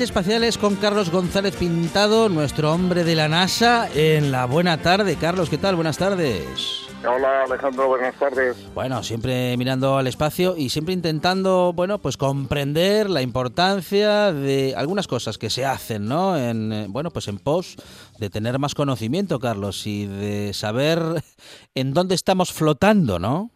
Espaciales con Carlos González Pintado, nuestro hombre de la NASA, en la buena tarde. Carlos, ¿qué tal? Buenas tardes. Hola Alejandro, buenas tardes. Bueno, siempre mirando al espacio y siempre intentando, bueno, pues comprender la importancia de algunas cosas que se hacen, ¿no? En, eh, bueno, pues en pos de tener más conocimiento, Carlos, y de saber en dónde estamos flotando, ¿no?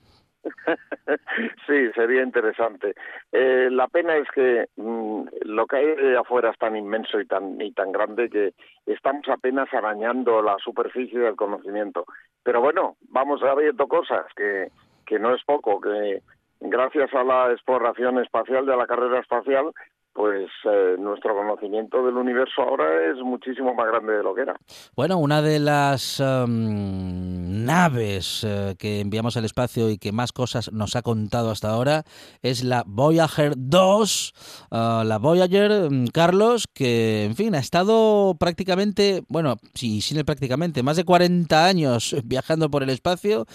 sí, sería interesante. Eh, la pena es que mm, lo que hay afuera es tan inmenso y tan y tan grande que estamos apenas arañando la superficie del conocimiento. Pero bueno, vamos viendo cosas que que no es poco, que gracias a la exploración espacial de la carrera espacial pues eh, nuestro conocimiento del universo ahora es muchísimo más grande de lo que era. Bueno, una de las um, naves uh, que enviamos al espacio y que más cosas nos ha contado hasta ahora es la Voyager 2. Uh, la Voyager, um, Carlos, que, en fin, ha estado prácticamente, bueno, sí, sin prácticamente, más de 40 años viajando por el espacio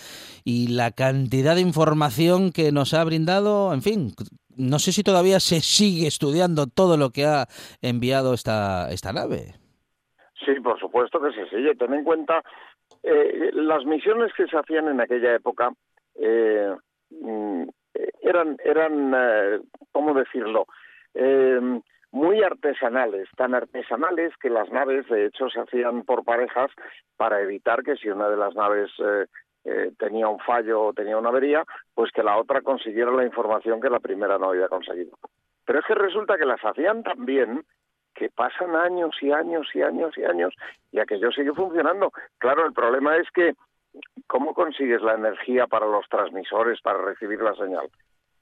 y la cantidad de información que nos ha brindado, en fin, no sé si todavía se sigue estudiando todo lo que ha enviado esta, esta nave. Sí, por supuesto que se sigue. Ten en cuenta eh, las misiones que se hacían en aquella época eh, eran, eran eh, ¿cómo decirlo? Eh, muy artesanales, tan artesanales que las naves de hecho se hacían por parejas para evitar que si una de las naves eh, tenía un fallo o tenía una avería, pues que la otra consiguiera la información que la primera no había conseguido. Pero es que resulta que las hacían tan bien que pasan años y años y años y años y aquello sigue funcionando. Claro, el problema es que ¿cómo consigues la energía para los transmisores para recibir la señal?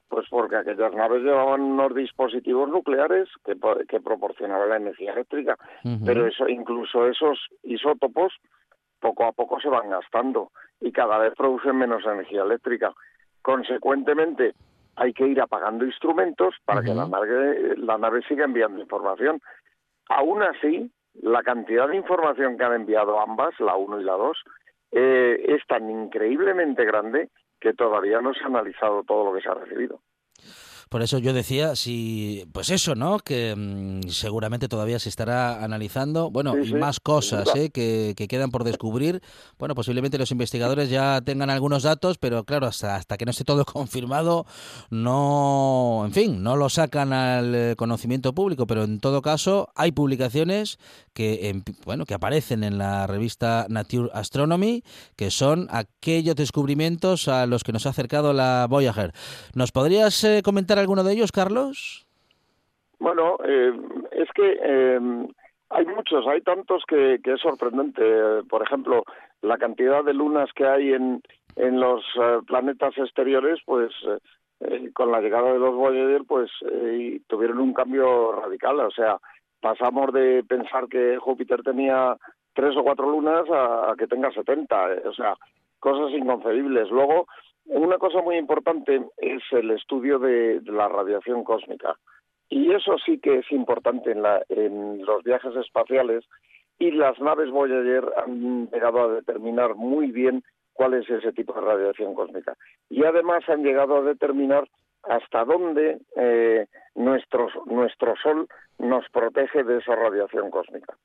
Pues porque aquellas naves llevaban unos dispositivos nucleares que, que proporcionaban la energía eléctrica, uh -huh. pero eso, incluso esos isótopos poco a poco se van gastando y cada vez producen menos energía eléctrica. Consecuentemente, hay que ir apagando instrumentos para uh -huh. que la nave, la nave siga enviando información. Aún así, la cantidad de información que han enviado ambas, la 1 y la 2, eh, es tan increíblemente grande que todavía no se ha analizado todo lo que se ha recibido. Por eso yo decía, si, pues eso, ¿no? Que mmm, seguramente todavía se estará analizando, bueno, Sí, y sí, más cosas. ¿eh? Que, que quedan por descubrir. Bueno, posiblemente los investigadores ya tengan algunos datos, pero claro, hasta, hasta que no esté todo confirmado, no, en fin, no lo sacan al eh, conocimiento público, pero en todo caso hay publicaciones que, en- bueno, que aparecen en la revista Nature Astronomy, que son aquellos descubrimientos a los que nos ha acercado la Voyager. ¿Nos podrías eh, comentar alguno de ellos, Carlos? Bueno, eh, es que eh, hay muchos, hay tantos que, es sorprendente. Por ejemplo, la cantidad de lunas que hay en, en los eh, planetas exteriores, pues eh, con la llegada de los Voyager, pues tuvieron un cambio radical. O sea, pasamos de pensar que Júpiter tenía tres o cuatro lunas a, que tenga 70. eh, O sea, cosas inconcebibles. Luego, una cosa muy importante es el estudio de, de la radiación cósmica. Y eso sí que es importante en, la- en los viajes espaciales y las naves Voyager han llegado a determinar muy bien cuál es ese tipo de radiación cósmica. Y además han llegado a determinar hasta dónde eh, nuestro, nuestro Sol nos protege de esa radiación cósmica.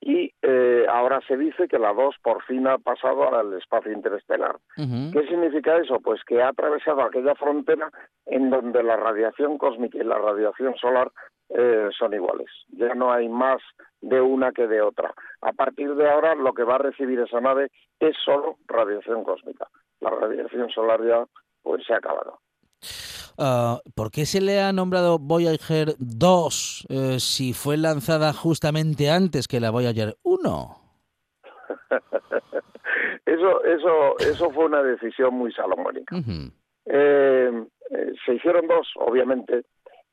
Y eh, ahora se dice que la 2 por fin ha pasado al espacio interestelar. ¿Qué significa eso? Pues que ha atravesado aquella frontera en donde la radiación cósmica y la radiación solar eh, son iguales. Ya no hay más de una que de otra. A partir de ahora lo que va a recibir esa nave es solo radiación cósmica. La radiación solar ya pues se ha acabado. Ah, ¿Por qué se le ha nombrado Voyager 2 eh, si fue lanzada justamente antes que la Voyager 1? Eso, eso, eso fue una decisión muy salomónica. Eh, eh, se hicieron dos, obviamente,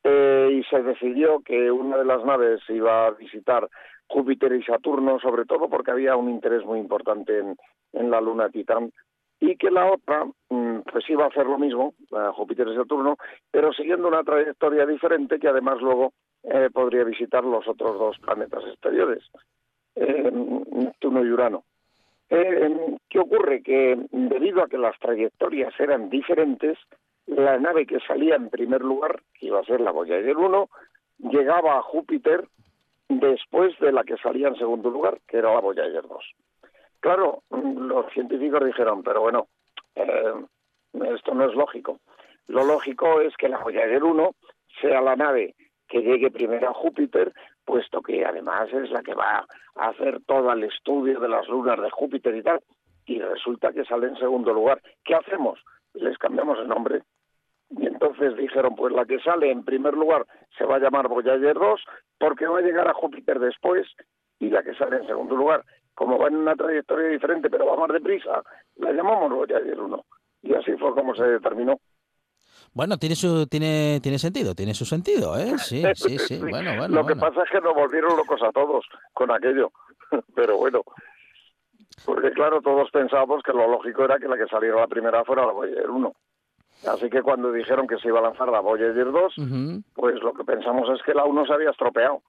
y se decidió que una de las naves iba a visitar Júpiter y Saturno, sobre todo porque había un interés muy importante en, en la luna Titán, y que la otra mm, pues iba a hacer lo mismo, Júpiter y Saturno, pero siguiendo una trayectoria diferente que además luego eh, podría visitar los otros dos planetas exteriores, eh, y Urano. Eh, ¿Qué ocurre? Que debido a que las trayectorias eran diferentes, la nave que salía en primer lugar, que iba a ser la Voyager 1, llegaba a Júpiter después de la que salía en segundo lugar, que era la Voyager 2. Claro, los científicos dijeron, pero bueno, eh, esto no es lógico. Lo lógico es que la Voyager 1 sea la nave que llegue primero a Júpiter, puesto que además es la que va a hacer todo el estudio de las lunas de Júpiter y tal, y resulta que sale en segundo lugar. ¿Qué hacemos? Les cambiamos el nombre. Y entonces dijeron, pues la que sale en primer lugar se va a llamar Voyager 2 porque va a llegar a Júpiter después y la que sale en segundo lugar, como va en una trayectoria diferente pero va más deprisa, la llamamos Voyager 1. Y así fue como se determinó. Bueno, tiene su tiene tiene sentido, tiene su sentido, ¿eh? Sí, sí, sí. Bueno, bueno. Lo que bueno. pasa es que nos volvieron locos a todos con aquello. Pero bueno, porque claro, todos pensábamos que lo lógico era que la que saliera la primera fuera la Voyager 1. Así que cuando dijeron que se iba a lanzar la Voyager 2, Ujú, pues lo que pensamos es que la 1 se había estropeado.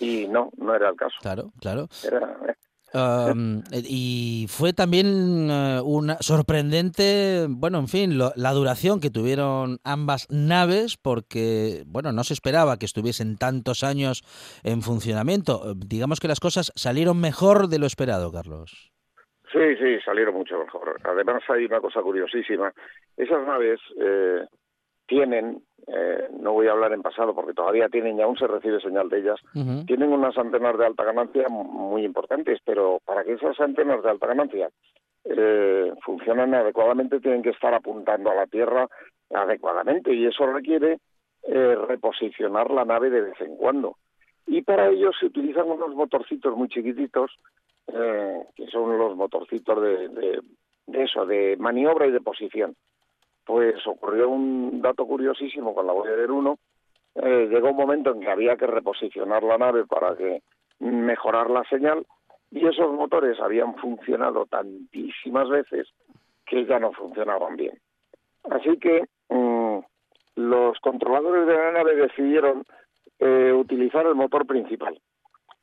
Y no, no era el caso. Claro, claro. Era, eh, Um, y fue también eh, una sorprendente, bueno, en fin, lo- la duración que tuvieron ambas naves, porque, bueno, no se esperaba que estuviesen tantos años en funcionamiento. Eh, Digamos que las cosas salieron mejor de lo esperado, Carlos. Sí, sí, salieron mucho mejor. Además hay una cosa curiosísima. Esas naves eh, tienen, eh, no voy a hablar en pasado porque todavía tienen y aún se recibe señal de ellas, tienen unas antenas de alta ganancia muy importantes, pero para que esas antenas de alta ganancia eh, funcionen adecuadamente tienen que estar apuntando a la Tierra adecuadamente y eso requiere eh, reposicionar la nave de vez en cuando. Y para ello se utilizan unos motorcitos muy chiquititos, eh, que son los motorcitos de, de, de eso, de maniobra y de posición. Pues ocurrió un dato curiosísimo con la Voyager 1, eh, llegó un momento en que había que reposicionar la nave para que mejorar la señal y esos motores habían funcionado tantísimas veces que ya no funcionaban bien. Así que mm, los controladores de la nave decidieron eh, utilizar el motor principal,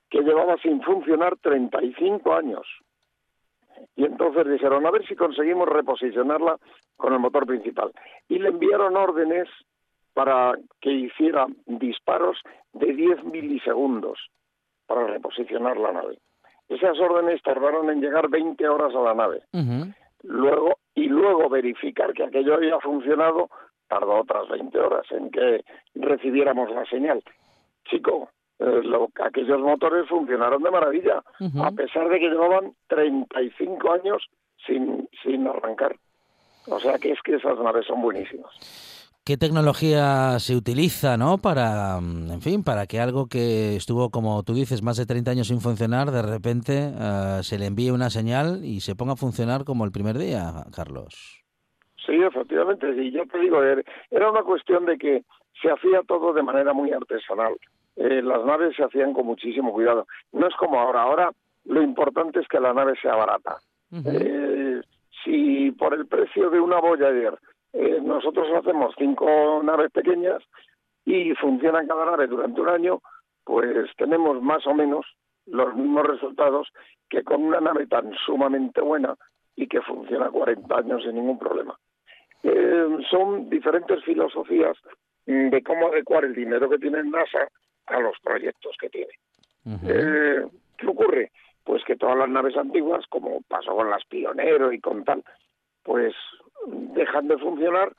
que llevaba sin funcionar 35 años. Y entonces dijeron, a ver si conseguimos reposicionarla con el motor principal. Y le enviaron órdenes para que hiciera disparos de 10 milisegundos para reposicionar la nave. Esas órdenes tardaron en llegar 20 horas a la nave. Luego y luego verificar que aquello había funcionado tardó otras 20 horas en que recibiéramos la señal. Chico, eh, lo- aquellos motores funcionaron de maravilla, a pesar de que llevaban 35 años sin, sin arrancar. O sea que es que esas naves son buenísimas. ¿Qué tecnología se utiliza, no? Para, mm, en fin, para que algo que estuvo, como tú dices, más de 30 años sin funcionar, de repente eh, se le envíe una señal y se ponga a funcionar como el primer día, Carlos. Sí, efectivamente, sí, yo te digo, er- era una cuestión de que se hacía todo de manera muy artesanal. Eh, las naves se hacían con muchísimo cuidado. No es como ahora, ahora lo importante es que la nave sea barata. Eh, si por el precio de una Voyager eh, nosotros hacemos cinco naves pequeñas y funcionan cada nave durante un año, pues tenemos más o menos los mismos resultados que con una nave tan sumamente buena y que funciona 40 años sin ningún problema. Eh, son diferentes filosofías mm, de cómo adecuar el dinero que tiene NASA a los proyectos que tiene. Eh, ¿Qué ocurre? Pues que las naves antiguas, como pasó con las Pionero y con tal, pues dejan de funcionar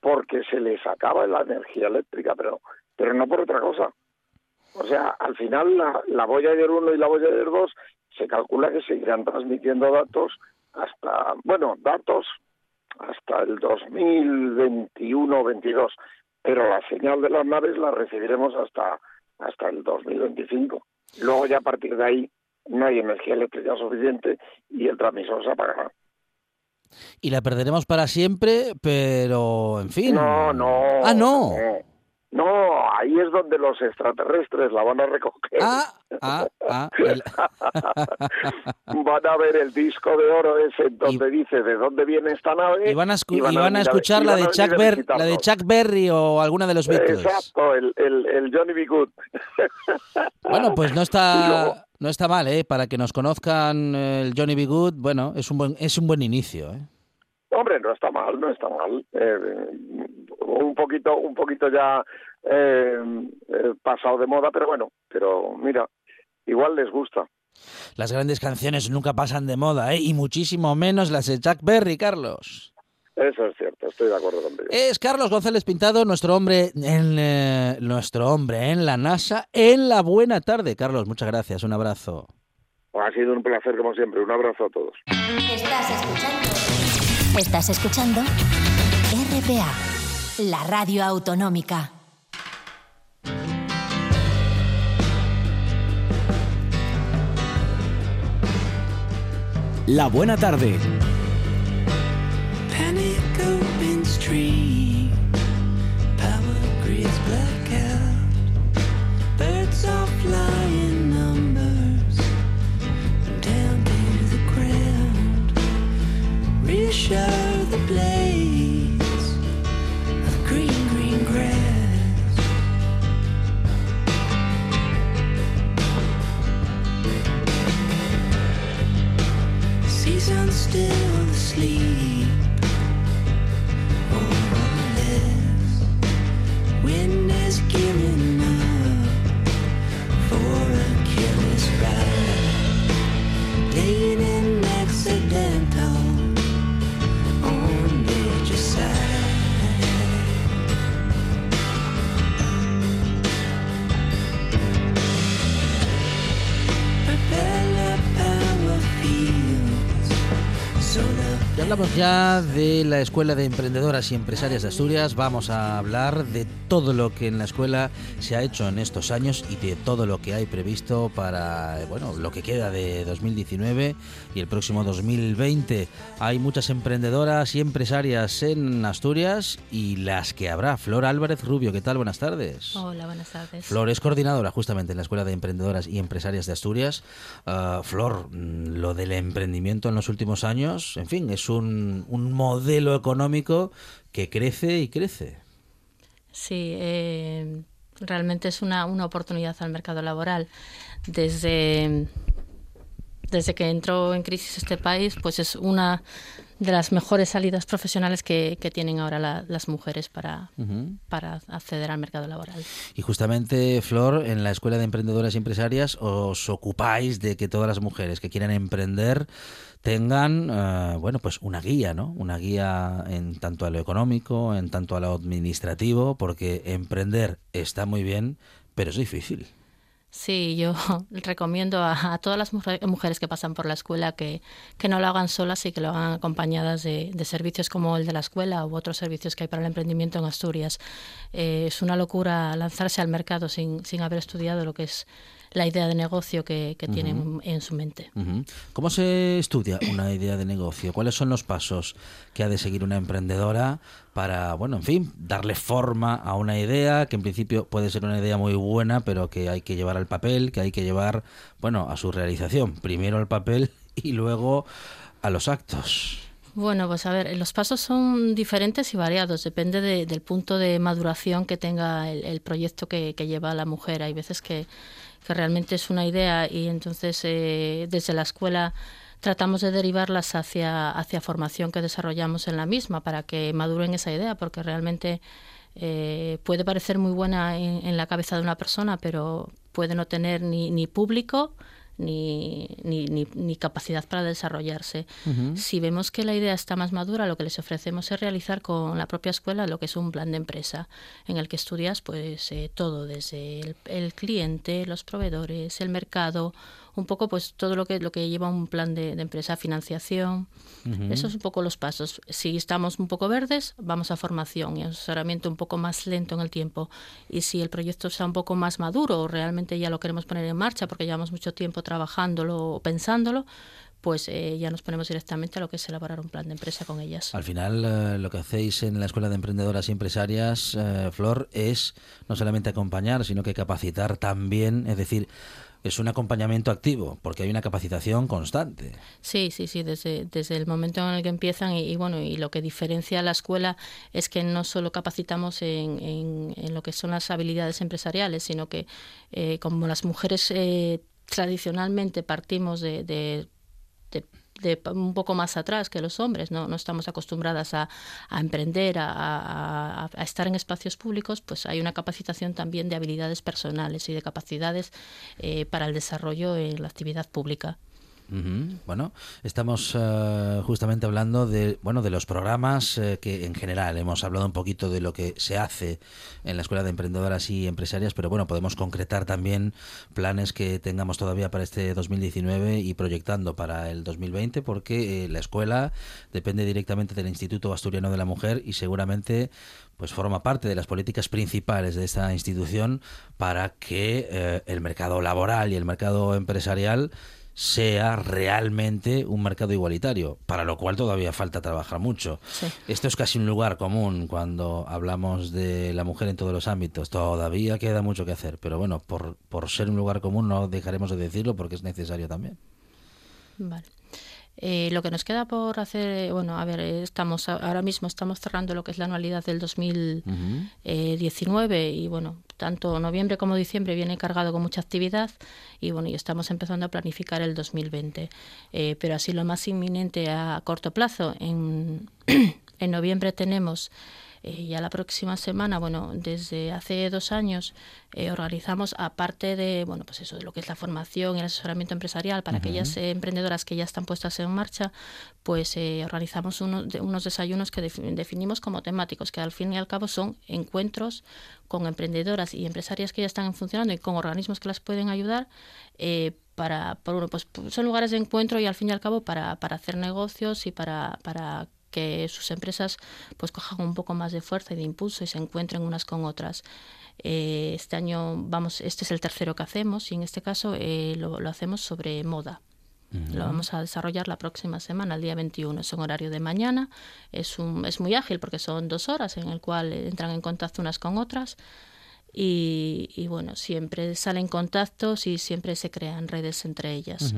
porque se les acaba la energía eléctrica, pero, pero no por otra cosa. O sea, al final la, la Voyager 1 y la Voyager 2 se calcula que seguirán transmitiendo datos hasta, bueno, datos hasta el 2021 o 22, pero la señal de las naves la recibiremos hasta, hasta el 2025. Luego ya a partir de ahí no hay energía eléctrica suficiente y el transmisor se apagará. Y la perderemos para siempre, pero en fin. No, no. Ah, no. No, ahí es donde los extraterrestres la van a recoger. Ah, ah, ah. el- Van a ver el disco de oro ese donde dice de dónde viene esta nave. Y van a, escu- y y van a venir escuchar la de Chuck Berry, la de visitarnos. Chuck Berry o alguna de los Beatles. Exacto, el, el, el Johnny B. Good. Bueno, pues no está no está mal, ¿eh? Para que nos conozcan eh, el Johnny B. Good, bueno, es un buen es un buen inicio, ¿eh? Hombre, no está mal, no está mal. Eh, un poquito, un poquito ya eh, eh, pasado de moda, pero bueno, pero mira, igual les gusta. Las grandes canciones nunca pasan de moda, ¿eh? Y muchísimo menos las de Chuck Berry, Carlos. Eso es cierto, estoy de acuerdo contigo. Es Carlos González Pintado, nuestro hombre en eh, nuestro hombre en la NASA, en la buena tarde. Carlos, muchas gracias, un abrazo. Ha sido un placer como siempre. Un abrazo a todos. Estás escuchando. Estás escuchando RPA, la radio autonómica. La buena tarde. Reassure the blades of green, green grass. Season still hablamos ya de la Escuela de Emprendedoras y Empresarias de Asturias. Vamos a hablar de todo lo que en la escuela se ha hecho en estos años y de todo lo que hay previsto para, bueno, lo que queda de 2019 y el próximo 2020. Hay muchas emprendedoras y empresarias en Asturias y las que habrá. Flor Álvarez Rubio, ¿qué tal? Buenas tardes. Hola, buenas tardes. Flor es coordinadora justamente en la Escuela de Emprendedoras y Empresarias de Asturias. Ah, Flor, mm, lo del emprendimiento en los últimos años, en fin, es un, un modelo económico que crece y crece. Sí, eh, realmente es una, una oportunidad al mercado laboral. Desde, desde que entró en crisis este país, pues es una de las mejores salidas profesionales que, que tienen ahora la- las mujeres para, para acceder al mercado laboral. Y justamente, Flor, en la Escuela de Emprendedoras y Empresarias os ocupáis de que todas las mujeres que quieran emprender tengan, eh, bueno, pues una guía, ¿no? Una guía en tanto a lo económico, en tanto a lo administrativo, porque emprender está muy bien, pero es difícil. Sí, yo recomiendo a, todas las mujer- mujeres que pasan por la escuela que, que no lo hagan solas y que lo hagan acompañadas de, de servicios como el de la escuela u otros servicios que hay para el emprendimiento en Asturias. Eh, es una locura lanzarse al mercado sin, sin haber estudiado lo que es la idea de negocio que, que tienen en su mente. ¿Cómo se estudia una idea de negocio? ¿Cuáles son los pasos que ha de seguir una emprendedora para, bueno, en fin, darle forma a una idea que en principio puede ser una idea muy buena, pero que hay que llevar al papel, que hay que llevar, bueno, a su realización? Primero al papel y luego a los actos. Bueno, pues a ver, los pasos son diferentes y variados, depende de- del punto de maduración que tenga el, el proyecto que, que lleva la mujer. Hay veces que, que realmente es una idea y entonces eh, desde la escuela tratamos de derivarlas hacia, hacia formación que desarrollamos en la misma para que maduren esa idea, porque realmente eh, puede parecer muy buena en, en la cabeza de una persona, pero puede no tener ni, ni público ni, ni, ni, ni capacidad para desarrollarse. Si vemos que la idea está más madura, lo que les ofrecemos es realizar con la propia escuela lo que es un plan de empresa, en el que estudias pues eh, todo, desde el, el cliente, los proveedores, el mercado, un poco pues todo lo que lo que lleva un plan de, de empresa, financiación. Esos son un poco los pasos. Si estamos un poco verdes, vamos a formación y asesoramiento un poco más lento en el tiempo. Y si el proyecto está un poco más maduro o realmente ya lo queremos poner en marcha porque llevamos mucho tiempo trabajándolo o pensándolo, pues eh, ya nos ponemos directamente a lo que es elaborar un plan de empresa con ellas. Al final, eh, lo que hacéis en la Escuela de Emprendedoras y Empresarias, eh, Flor, es no solamente acompañar, sino que capacitar también, es decir, es un acompañamiento activo, porque hay una capacitación constante. Sí, sí, sí, desde, desde el momento en el que empiezan y, bueno, y lo que diferencia a la escuela es que no solo capacitamos en, en, lo que son las habilidades empresariales, sino que eh, como las mujeres eh, tradicionalmente partimos de, de- de un poco más atrás que los hombres, no, no estamos acostumbradas a, emprender, a- a estar en espacios públicos, pues hay una capacitación también de habilidades personales y de capacidades eh, para el desarrollo en la actividad pública. Bueno, estamos eh, justamente hablando de bueno de los programas eh, que en general hemos hablado un poquito de lo que se hace en la escuela de emprendedoras y empresarias, pero bueno podemos concretar también planes que tengamos todavía para este 2019 y proyectando para el 2020, porque eh, la escuela depende directamente del Instituto Asturiano de la Mujer y seguramente pues forma parte de las políticas principales de esta institución para que el mercado laboral y el mercado empresarial sea realmente un mercado igualitario, para lo cual todavía falta trabajar mucho. Sí. Esto es casi un lugar común cuando hablamos de la mujer en todos los ámbitos. Todavía queda mucho que hacer, pero bueno, por, por ser un lugar común no dejaremos de decirlo porque es necesario también. Vale. Eh, lo que nos queda por hacer, eh, bueno, a ver, eh, estamos ahora mismo estamos cerrando lo que es la anualidad del 2019 y bueno, tanto noviembre como diciembre viene cargado con mucha actividad y bueno, y estamos empezando a planificar el 2020. Eh, pero así lo más inminente a corto plazo, en, en noviembre tenemos eh, ya la próxima semana, bueno, desde hace dos años eh, organizamos, aparte de, bueno, pues eso, de lo que es la formación y el asesoramiento empresarial para aquellas eh, emprendedoras que ya están puestas en marcha, pues eh, organizamos uno- de- unos desayunos que defi- definimos como temáticos, que al fin y al cabo son encuentros con emprendedoras y empresarias que ya están funcionando y con organismos que las pueden ayudar eh, para, por uno, pues son lugares de encuentro y al fin y al cabo para, para hacer negocios y para, para que sus empresas pues cojan un poco más de fuerza y de impulso y se encuentren unas con otras. Eh, este año vamos, este es el tercero que hacemos y en este caso eh, lo, lo hacemos sobre moda. Lo vamos a desarrollar la próxima semana, el día 21. Es un horario de mañana, es, un, es muy ágil porque son dos horas en el cual entran en contacto unas con otras y, y bueno, siempre salen contactos y siempre se crean redes entre ellas.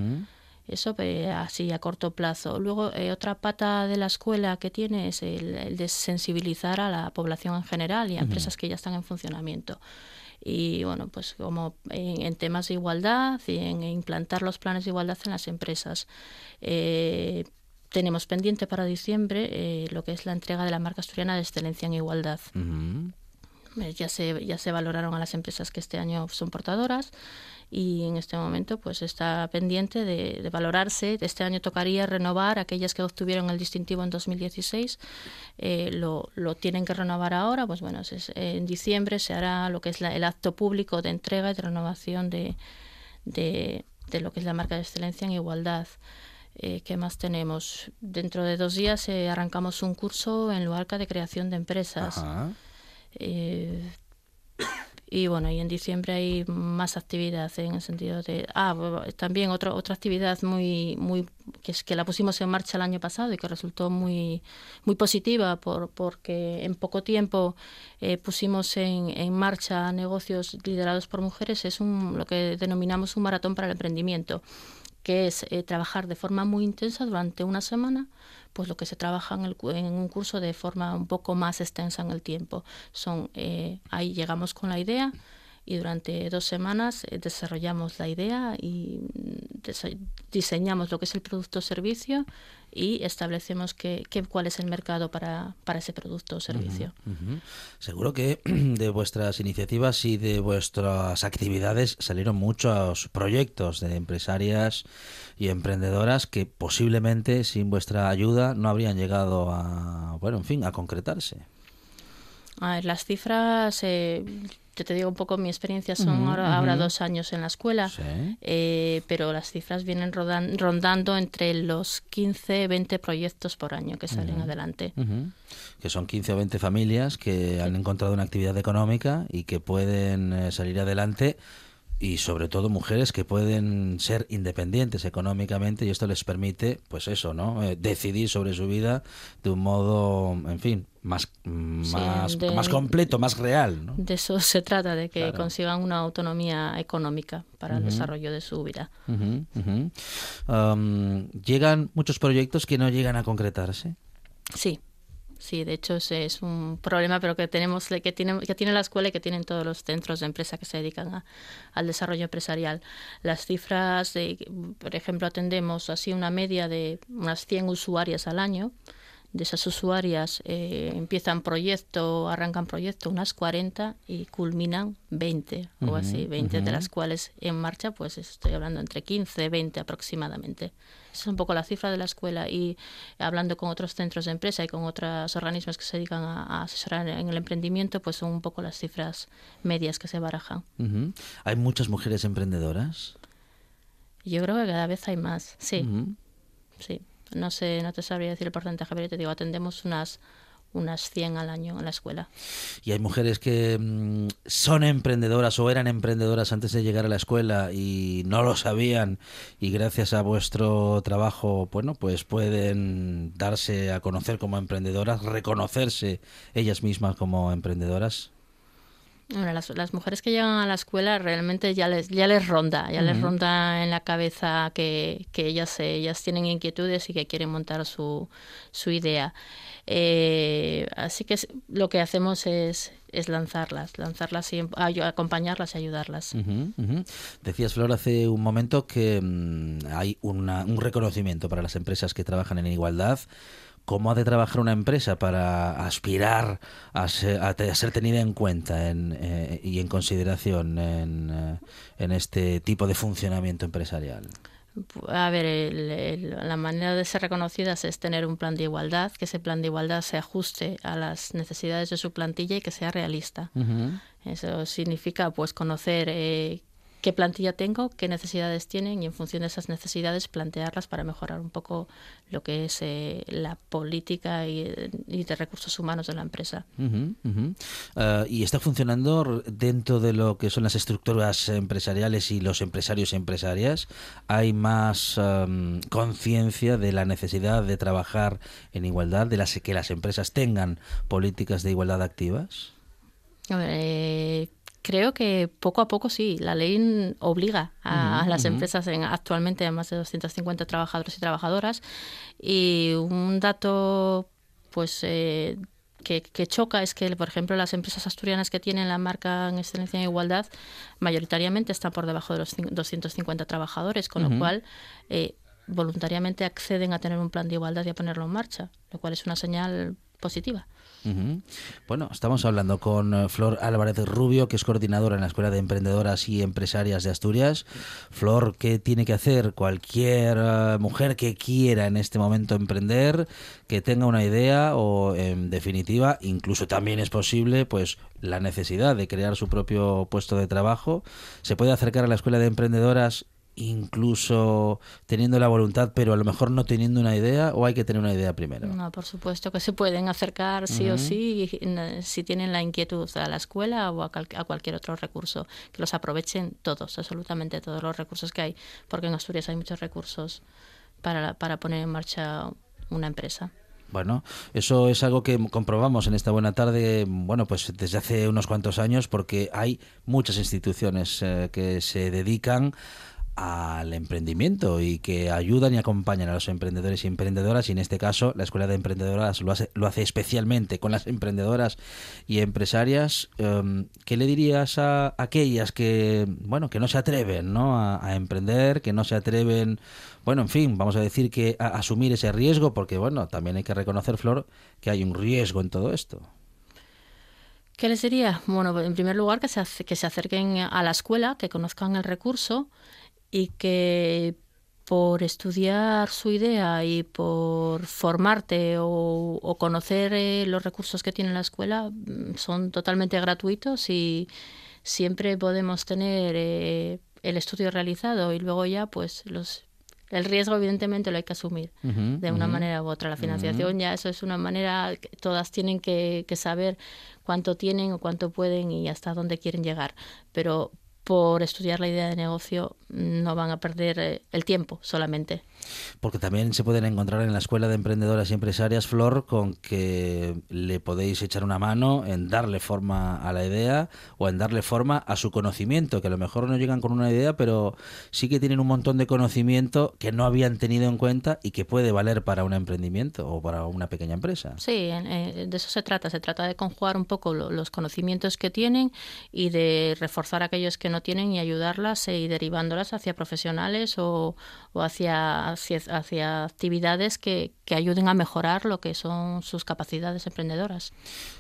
Eso eh, así a corto plazo. Luego, eh, otra pata de la escuela que tiene es el, el de sensibilizar a la población en general y a empresas que ya están en funcionamiento. Y bueno, pues como en, en temas de igualdad y en implantar los planes de igualdad en las empresas. Eh, tenemos pendiente para diciembre eh, lo que es la entrega de la marca asturiana de excelencia en igualdad. Ya se, ya se valoraron a las empresas que este año son portadoras y en este momento pues está pendiente de, de valorarse. Este año tocaría renovar aquellas que obtuvieron el distintivo en 2016. eh, lo, lo tienen que renovar ahora. Pues bueno, es- en diciembre se hará lo que es la- el acto público de entrega y de renovación de, de, de lo que es la marca de excelencia en igualdad. Eh, ¿Qué más tenemos? Dentro de dos días eh, arrancamos un curso en Luarca de creación de empresas. Eh, y bueno, y en diciembre hay más actividad en el sentido de... Ah, también otra otra actividad muy, muy que es que la pusimos en marcha el año pasado y que resultó muy, muy positiva por, porque en poco tiempo eh, pusimos en, en marcha negocios liderados por mujeres. Es un, lo que denominamos un maratón para el emprendimiento que es eh, trabajar de forma muy intensa durante una semana pues lo que se trabaja en, el en un curso de forma un poco más extensa en el tiempo. Son eh, ahí llegamos con la idea y durante dos semanas eh, desarrollamos la idea y mm, diseñamos lo que es el producto o servicio y establecemos que, que- cuál es el mercado para, para ese producto o servicio. Seguro que de vuestras iniciativas y de vuestras actividades salieron muchos proyectos de empresarias y emprendedoras que posiblemente sin vuestra ayuda no habrían llegado a, bueno, en fin, a concretarse. A ver, las cifras, eh, yo te digo un poco mi experiencia, son ahora, ahora dos años en la escuela, Sí. eh, pero las cifras vienen rodan- rondando entre los 15, 20 proyectos por año que salen adelante. Que son 15 o 20 familias que han encontrado una actividad económica y que pueden eh, salir adelante y sobre todo mujeres que pueden ser independientes económicamente y esto les permite, pues eso, ¿no? Eh, decidir sobre su vida de un modo, en fin, más, mm, Sí, más, de- más completo, más real, ¿no? De eso se trata, de que Claro. consigan una autonomía económica para el desarrollo de su vida. Llegan muchos proyectos que no llegan a concretarse. Sí, sí, de hecho ese es un problema, pero que tenemos, que tiene, que tiene la escuela y que tienen todos los centros de empresa que se dedican a- al desarrollo empresarial. Las cifras, de, por ejemplo, atendemos así una media de unas 100 usuarias al año. De esas usuarias eh, empiezan proyecto, arrancan proyecto unas 40 y culminan 20 o así, 20 de las cuales en marcha, pues estoy hablando entre 15, 20 aproximadamente. Esa es un poco la cifra de la escuela y hablando con otros centros de empresa y con otros organismos que se dedican a, a asesorar en el emprendimiento, pues son un poco las cifras medias que se barajan. Ujú. Hay muchas mujeres emprendedoras. Yo creo que cada vez hay más, sí, sí. No sé, no te sabría decir el porcentaje, pero te digo, atendemos unas unas 100 al año en la escuela. Y hay mujeres que mm, son emprendedoras o eran emprendedoras antes de llegar a la escuela y no lo sabían y gracias a vuestro trabajo, bueno, pues pueden darse a conocer como emprendedoras, reconocerse ellas mismas como emprendedoras. Bueno, las, las mujeres que llegan a la escuela realmente ya les, ya les ronda, ya les ronda en la cabeza que, que ellas, eh, ellas tienen inquietudes y que quieren montar su, su idea. Eh, así que lo que hacemos es, es lanzarlas, lanzarlas y acompañarlas y ayudarlas. Decías, Flor, hace un momento que mm, hay una- un reconocimiento para las empresas que trabajan en igualdad. ¿Cómo ha de trabajar una empresa para aspirar a ser, a ser tenida en cuenta en, eh, y en consideración en, eh, en este tipo de funcionamiento empresarial? A ver, el- el- la manera de ser reconocidas es tener un plan de igualdad, que ese plan de igualdad se ajuste a las necesidades de su plantilla y que sea realista. Eso significa pues conocer eh, qué plantilla tengo, qué necesidades tienen y en función de esas necesidades plantearlas para mejorar un poco lo que es eh, la política y, y de recursos humanos de la empresa. Eh, y está funcionando dentro de lo que son las estructuras empresariales y los empresarios y empresarias. Hay más em, conciencia de la necesidad de trabajar en igualdad, de las que las empresas tengan políticas de igualdad activas. A ver, eh, creo que poco a poco sí, la ley obliga a, las empresas en, actualmente a más de 250 trabajadores y trabajadoras y un dato pues eh, que, que choca es que, por ejemplo, las empresas asturianas que tienen la marca en excelencia en igualdad mayoritariamente están por debajo de los cin- 250 trabajadores, con lo cual eh, voluntariamente acceden a tener un plan de igualdad y a ponerlo en marcha, lo cual es una señal positiva. Bueno, estamos hablando con eh, Flor Álvarez Rubio, que es coordinadora en la Escuela de Emprendedoras y Empresarias de Asturias. Flor, ¿qué tiene que hacer cualquier eh, mujer que quiera en este momento emprender, que tenga una idea o, en definitiva, incluso también es posible, pues, la necesidad de crear su propio puesto de trabajo? ¿Se puede acercar a la Escuela de Emprendedoras incluso teniendo la voluntad, pero a lo mejor no teniendo una idea o hay que tener una idea primero? No, por supuesto que se pueden acercar sí o sí n- si tienen la inquietud a la escuela o a cualquier otro recurso, que los aprovechen todos, absolutamente todos los recursos que hay, porque en Asturias hay muchos recursos para, para poner en marcha una empresa. Bueno, eso es algo que comprobamos en esta buena tarde, bueno, pues desde hace unos cuantos años, porque hay muchas instituciones eh, que se dedican al emprendimiento y que ayudan y acompañan a los emprendedores y emprendedoras y en este caso la Escuela de Emprendedoras lo hace, lo hace especialmente con las emprendedoras y empresarias. Em, ¿Qué le dirías a aquellas que, bueno, que no se atreven ¿no? A, emprender, que no se atreven, bueno, en fin, vamos a decir que a asumir ese riesgo porque, bueno, también hay que reconocer, Flor, que hay un riesgo en todo esto? ¿Qué les diría? Bueno, en primer lugar, que se, que se acerquen a la escuela, que conozcan el recurso y que por estudiar su idea y por formarte o, o conocer eh, los recursos que tiene la escuela mm, son totalmente gratuitos y siempre podemos tener eh, el estudio realizado y luego ya pues los el riesgo evidentemente lo hay que asumir de una manera u otra. La financiación ya eso es una manera, que todas tienen que, que saber cuánto tienen o cuánto pueden y hasta dónde quieren llegar. Pero por estudiar la idea de negocio no van a perder eh, el tiempo solamente. Porque también se pueden encontrar en la Escuela de Emprendedoras y Empresarias, Flor, con que le podéis echar una mano en darle forma a la idea o en darle forma a su conocimiento, que a lo mejor no llegan con una idea, pero sí que tienen un montón de conocimiento que no habían tenido en cuenta y que puede valer para un emprendimiento o para una pequeña empresa. Sí, eh, de eso se trata. Se trata de conjugar un poco lo- los conocimientos que tienen y de reforzar aquellos que no tienen y ayudarlas eh, y derivándolas hacia profesionales o, o hacia, hacia, hacia actividades que, que ayuden a mejorar lo que son sus capacidades emprendedoras.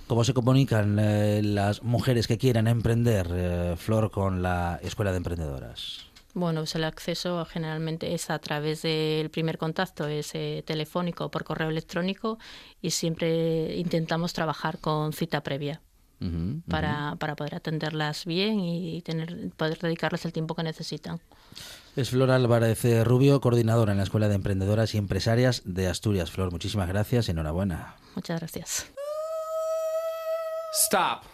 ¿Cómo se comunican eh, las mujeres que quieran emprender, eh, Flor, con la Escuela de Emprendedoras? Bueno, pues el acceso generalmente es a través del primer contacto, es eh, telefónico o por correo electrónico y siempre intentamos trabajar con cita previa. Para, para poder atenderlas bien y tener poder dedicarles el tiempo que necesitan. Es Flor Álvarez eh, Rubio, coordinadora en la Escuela de Emprendedoras y Empresarias de Asturias. Flor, muchísimas gracias y enhorabuena. Muchas gracias. Stop.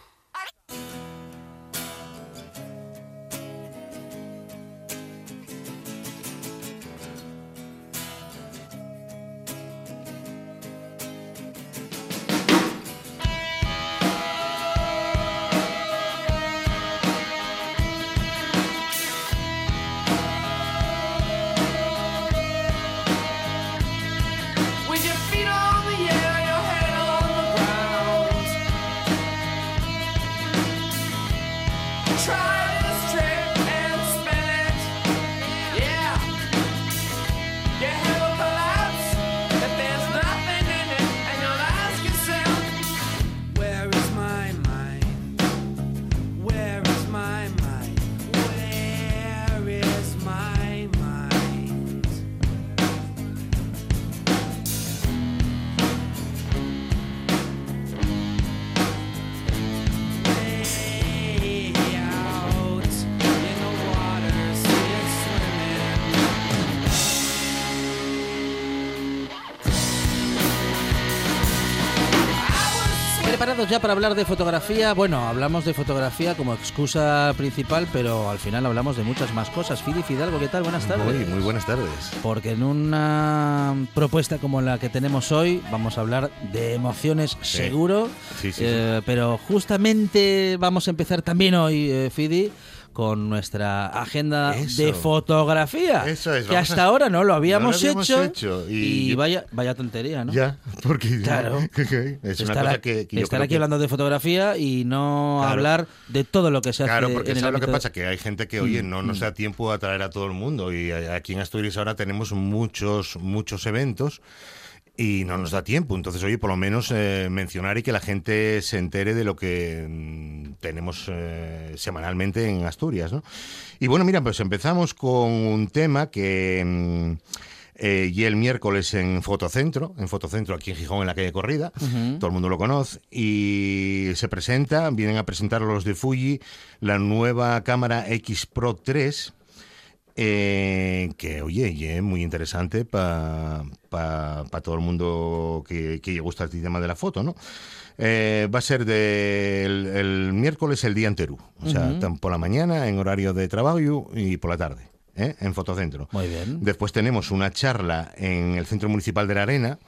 Preparados ya para hablar de fotografía. Bueno, hablamos de fotografía como excusa principal, pero al final hablamos de muchas más cosas. Fidi Fidalgo, ¿qué tal? Buenas tardes. Muy, muy buenas tardes. Porque en una propuesta como la que tenemos hoy vamos a hablar de emociones Sí. seguro, Sí, sí, Eh, pero justamente vamos a empezar también hoy, eh, Fidi, con nuestra agenda Eso. de fotografía, Eso es, que hasta a- ahora no lo habíamos, no lo habíamos hecho, hecho, y vaya, vaya tontería, ¿no? Ya, porque Claro. es una estar cosa a- que, que yo estar creo aquí que- hablando de fotografía y no Claro. hablar de todo lo que se hace Claro, porque en el ¿sabes lo que pasa? Que hay gente que, oye, no nos da tiempo a traer a todo el mundo y aquí en Asturias ahora tenemos muchos, muchos eventos y no nos da tiempo. Entonces, oye, por lo menos eh, mencionar y que la gente se entere de lo que mm, tenemos eh, semanalmente en Asturias, ¿no? Y bueno, mira, pues empezamos con un tema que... mm, eh, y el miércoles en Fotocentro, en Fotocentro aquí en Gijón, en la calle Corrida, todo el mundo lo conoce, y se presenta, vienen a presentar los de Fuji la nueva cámara X Pro 3, eh, que oye, y es muy interesante para todo el mundo que, que le gusta el tema de la foto, ¿no? Eh, va a ser del el miércoles el día entero, o sea, tan por la mañana en horario de trabajo y por la tarde, ¿eh? en Fotocentro. Muy bien. Después tenemos una charla en el Centro Municipal de la Arena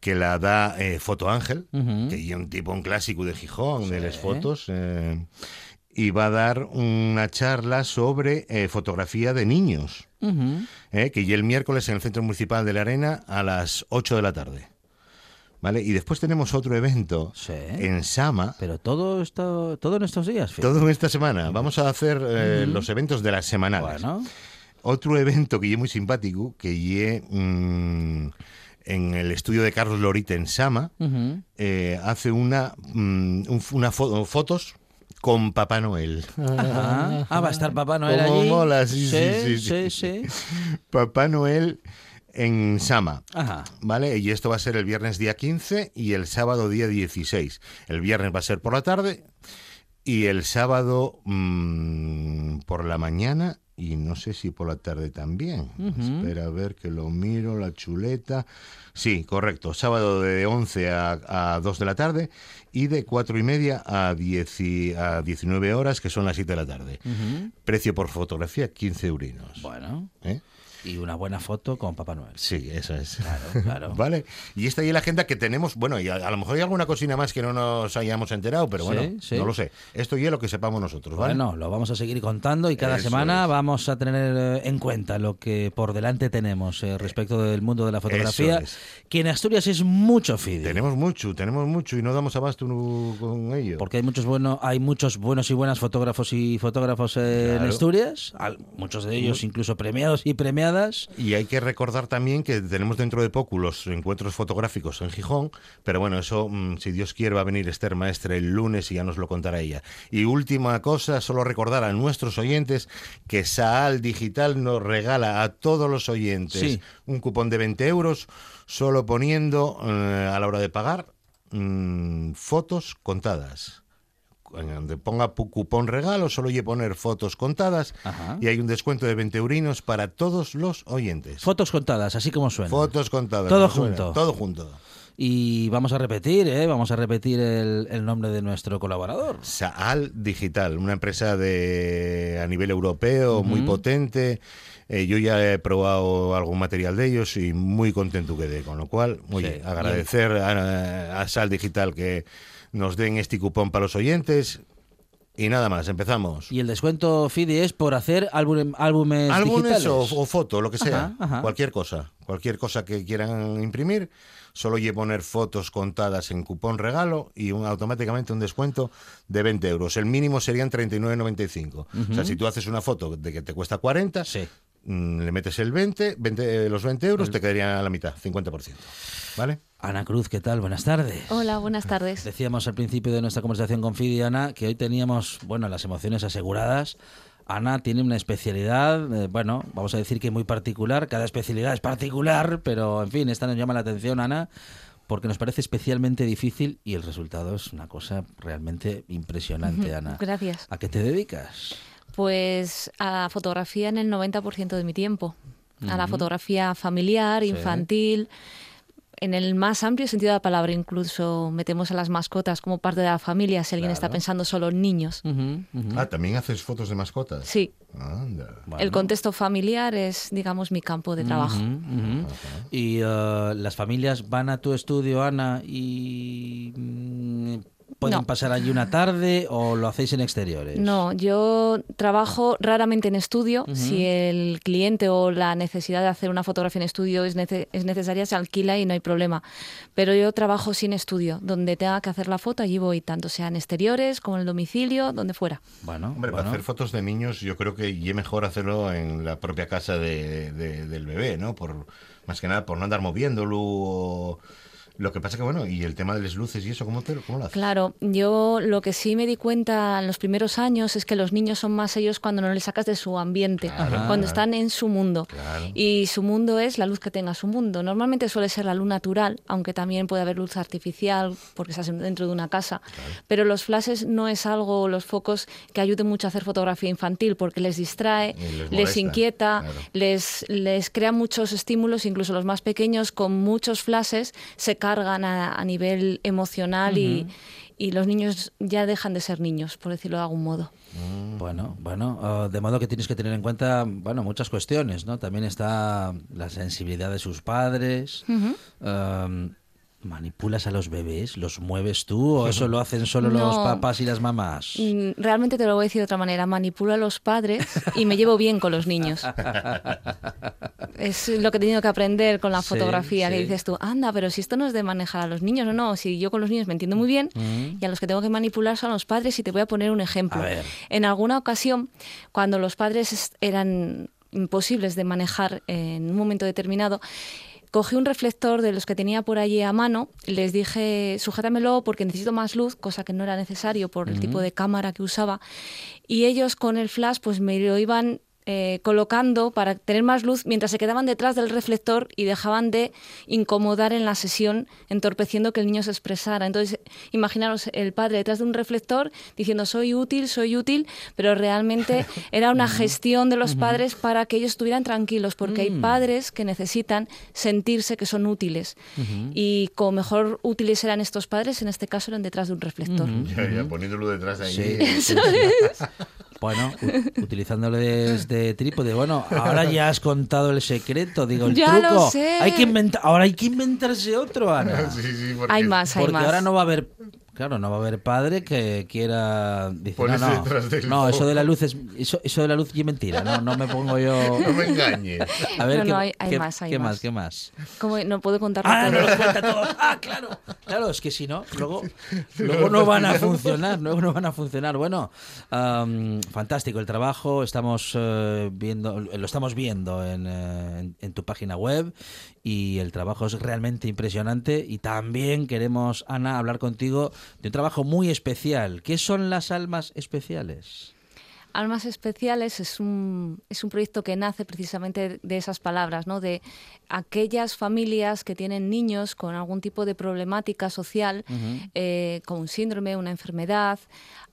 que la da eh, Foto Ángel, Ujú. que es un tipo un clásico de Gijón, de las fotos. Y va a dar una charla sobre eh, fotografía de niños. ¿eh? que ya el miércoles en el Centro Municipal de la Arena a las 8 de la tarde. ¿Vale? Y después tenemos otro evento Sí. en Sama, Pero todo esto, todo en estos días. Phil. todo esta semana. Vamos a hacer eh, los eventos de las semanales. Bueno, Otro evento que es muy simpático, que lle, mm, en el estudio de Carlos Lorite en Sama, hace una, mm, un- una fo- fotos con Papá Noel. Ajá. Ah, va a estar Papá Noel Cómo allí. mola, sí, sí, sí, sí, sí, sí. sí. Papá Noel en Sama. Ajá. ¿Vale? Y esto va a ser el viernes día 15 y el sábado día 16. El viernes va a ser por la tarde y el sábado mm, por la mañana y no sé si por la tarde también. Espera a ver que lo miro, la chuleta. Sí, correcto. Sábado de 11 a, a 2 de la tarde y de 4 y media a, 10 y- a 19 horas, que son las 7 de la tarde. Precio por fotografía, 15 eurinos. Bueno, ¿Eh? Y una buena foto con Papá Noel. Sí, eso es. Claro, claro. Vale. Y esta y la agenda que tenemos, bueno, y a, a lo mejor hay alguna cocina más que no nos hayamos enterado, pero bueno, sí. no lo sé. Esto ya es lo que sepamos nosotros, ¿vale? Bueno, lo vamos a seguir contando y cada Eso semana es. vamos a tener eh, en cuenta lo que por delante tenemos eh, respecto del mundo de la fotografía, es. que en Asturias es mucho feed. Tenemos mucho, tenemos mucho y no damos abasto con ello. Porque hay muchos buenos, hay muchos buenos y buenas fotógrafos y fotógrafos eh, en. Asturias, muchos de ellos incluso premiados y premiadas. Y hay que recordar también que tenemos dentro de poco los encuentros fotográficos en Gijón, pero bueno, eso, mm, si Dios quiere, va a venir Esther Maestre el lunes y ya nos lo contará ella. Y última cosa, solo recordar a nuestros oyentes que Saal Digital nos regala a todos los oyentes Sí. un cupón de 20 euros, solo poniendo eh, a la hora de pagar mm, fotos contadas. En donde ponga cupón regalo, solo que poner fotos contadas Ajá. y hay un descuento de 20 eurinos para todos los oyentes. Fotos contadas, así como suena. Fotos contadas. Todo ¿no suena? junto. Todo junto. Y vamos a repetir, ¿eh? vamos a repetir el, el nombre de nuestro colaborador. Saal Digital, una empresa de a nivel europeo muy potente. Eh, yo ya he probado algún material de ellos y muy contento quedé. Con lo cual, oye, Sí, agradecer a, a Saal Digital que nos den este cupón para los oyentes. Y nada más, empezamos. Y el descuento FIDI es por hacer álbum- álbumes, Álbumes digitales. o, o foto, lo que sea. Ajá, ajá. Cualquier cosa. Cualquier cosa que quieran imprimir, solo hay poner fotos contadas en cupón regalo y un, automáticamente un descuento de 20 euros. El mínimo serían 39,95. O sea, si tú haces una foto de que te cuesta 40, Sí. Mm, le metes el 20, 20 eh, los 20 euros, te quedarían a la mitad, 50%. ¿Vale? Ana Cruz, ¿qué tal? Buenas tardes. Hola, buenas tardes. Decíamos al principio de nuestra conversación con Fidi y Ana que hoy teníamos, bueno, las emociones aseguradas. Ana tiene una especialidad, eh, bueno, vamos a decir que muy particular. Cada especialidad es particular, pero en fin, esta nos llama la atención, Ana, porque nos parece especialmente difícil y el resultado es una cosa realmente impresionante, Ana. Gracias. ¿A qué te dedicas? Pues a la fotografía en el 90% de mi tiempo. A la fotografía familiar, Sí. infantil. En el más amplio sentido de la palabra, incluso metemos a las mascotas como parte de la familia si alguien está pensando solo en niños. Ah, ¿también haces fotos de mascotas? Sí, Anda. Bueno. el contexto familiar es, digamos, mi campo de trabajo. Y eh, las familias van a tu estudio, Ana, y mm, pueden No. pasar allí una tarde o lo hacéis en exteriores. No, yo trabajo raramente en estudio. Si el cliente o la necesidad de hacer una fotografía en estudio es, nece- es necesaria, se alquila y no hay problema. Pero yo trabajo sin estudio. Donde tenga que hacer la foto, allí voy, tanto sea en exteriores como en el domicilio, donde fuera. Bueno, Hombre, bueno. para hacer fotos de niños yo creo que es mejor hacerlo en la propia casa de, de- del bebé, ¿no? Por Más que nada por no andar moviéndolo. o- Lo que pasa que, bueno, y el tema de las luces y eso, ¿cómo, te, cómo lo haces? Claro, yo lo que sí me di cuenta en los primeros años es que los niños son más ellos cuando no les sacas de su ambiente, Claro. cuando están en su mundo. Claro. Y su mundo es la luz que tenga su mundo. Normalmente suele ser la luz natural, aunque también puede haber luz artificial porque estás dentro de una casa. Pero los flashes no es algo, los focos, que ayuden mucho a hacer fotografía infantil porque les distrae, les inquieta, claro. les, les crea muchos estímulos, incluso los más pequeños con muchos flashes se cargan a, a nivel emocional y, y los niños ya dejan de ser niños, por decirlo de algún modo. Bueno, bueno, ah, de modo que tienes que tener en cuenta, bueno, muchas cuestiones, ¿no? También está la sensibilidad de sus padres. am, ¿Manipulas a los bebés? ¿Los mueves tú o eso lo hacen solo los No. papás y las mamás? Mm, Realmente te lo voy a decir de otra manera. Manipulo a los padres y me llevo bien con los niños. Es lo que he tenido que aprender con la Sí, fotografía, que sí. dices tú, anda, pero si esto no es de manejar a los niños, no, no, si yo con los niños me entiendo muy bien Mm. y a los que tengo que manipular son a los padres y te voy a poner un ejemplo. En alguna ocasión, cuando los padres es- eran imposibles de manejar en un momento determinado, cogí un reflector de los que tenía por allí a mano, les dije, sujétamelo porque necesito más luz, cosa que no era necesario por el tipo de cámara que usaba, y ellos con el flash pues me lo iban eh, colocando para tener más luz mientras se quedaban detrás del reflector y dejaban de incomodar en la sesión, entorpeciendo que el niño se expresara. Entonces, imaginaros el padre detrás de un reflector diciendo soy útil, soy útil, pero realmente era una gestión de los padres para que ellos estuvieran tranquilos, porque hay padres que necesitan sentirse que son útiles. Y como mejor útiles eran estos padres, en este caso eran detrás de un reflector. Ya, ya, poniéndolo detrás de ahí. Sí. Bueno, u- utilizándolo desde trípode. Bueno, ahora ya has contado el secreto, digo, el Ya lo truco. sé. Hay que inventar, ahora hay que inventarse otro, Ana. Sí, sí, porque Hay más, hay Porque más. ahora no va a haber, claro, no va a haber padre que quiera dice, no, no, no, eso de la luz es eso, eso de la luz es mentira, no, no me pongo yo. No me engañes. A ver No, qué, no, hay- hay qué- más, hay qué más. más, qué más. Como no puedo contarlo Ah, no lo cuenta todo. Ah, claro. Claro, es que si no, luego, luego no van a funcionar, luego no van a funcionar. Bueno, am, fantástico el trabajo, estamos eh, viendo, lo estamos viendo en, eh, en- en tu página web y el trabajo es realmente impresionante y también queremos, Ana, hablar contigo de un trabajo muy especial. ¿Qué son las almas especiales? Almas Especiales es un, es un proyecto que nace precisamente de esas palabras, ¿no? de aquellas familias que tienen niños con algún tipo de problemática social, eh, con un síndrome, una enfermedad,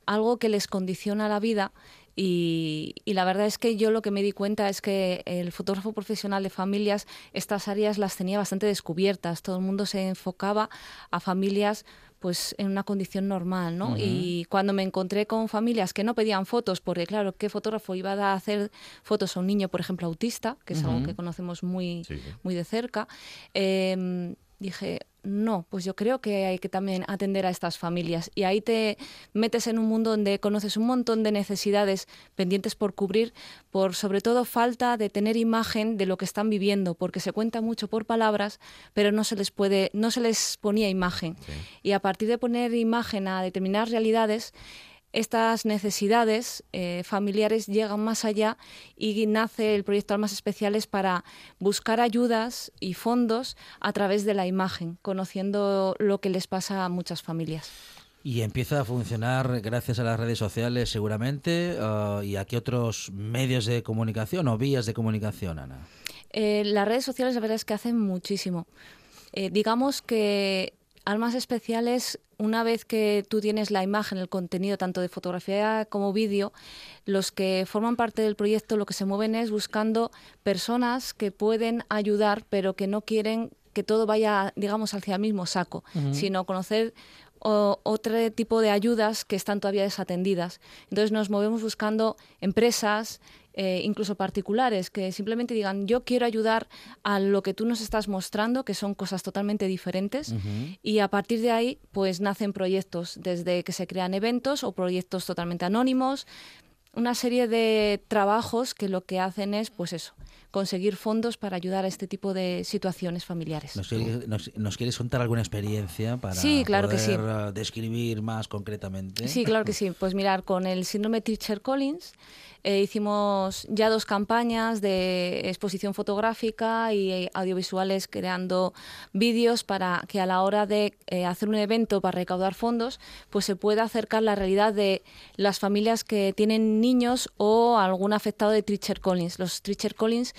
algo que les condiciona la vida. Y, y la verdad es que yo lo que me di cuenta es que el fotógrafo profesional de familias, estas áreas las tenía bastante descubiertas. Todo el mundo se enfocaba a familias pues en una condición normal, ¿no? Y cuando me encontré con familias que no pedían fotos, porque claro, ¿qué fotógrafo iba a hacer fotos a un niño, por ejemplo, autista, que es algo que conocemos muy, sí. muy de cerca? Eh, dije, no, pues yo creo que hay que también atender a estas familias. Y ahí te metes en un mundo donde conoces un montón de necesidades pendientes por cubrir, por sobre todo falta de tener imagen de lo que están viviendo, porque se cuenta mucho por palabras, pero no se les puede, no se les ponía imagen. Y a partir de poner imagen a determinadas realidades, estas necesidades eh, familiares llegan más allá y nace el proyecto Almas Especiales para buscar ayudas y fondos a través de la imagen, conociendo lo que les pasa a muchas familias. Y empieza a funcionar gracias a las redes sociales seguramente ah, y a qué otros medios de comunicación o vías de comunicación, Ana. Eh, las redes sociales la verdad es que hacen muchísimo. Eh, digamos que Almas Especiales, una vez que tú tienes la imagen, el contenido tanto de fotografía como vídeo, los que forman parte del proyecto lo que se mueven es buscando personas que pueden ayudar, pero que no quieren que todo vaya, digamos, hacia el mismo saco, sino conocer o- otro tipo de ayudas que están todavía desatendidas. Entonces nos movemos buscando empresas, eh, incluso particulares, que simplemente digan, yo quiero ayudar a lo que tú nos estás mostrando, que son cosas totalmente diferentes, y a partir de ahí, pues nacen proyectos, desde que se crean eventos o proyectos totalmente anónimos, una serie de trabajos que lo que hacen es, pues eso, conseguir fondos para ayudar a este tipo de situaciones familiares. ¿Nos quieres, nos- nos quieres contar alguna experiencia para Sí, claro que sí. poder, ah, describir más concretamente? Sí, claro que sí. Pues mirar, con el síndrome Teacher Collins eh, hicimos ya dos campañas de exposición fotográfica y eh, audiovisuales creando vídeos para que a la hora de eh, hacer un evento para recaudar fondos, pues se pueda acercar la realidad de las familias que tienen niños o algún afectado de Treacher Collins. Los Treacher Collins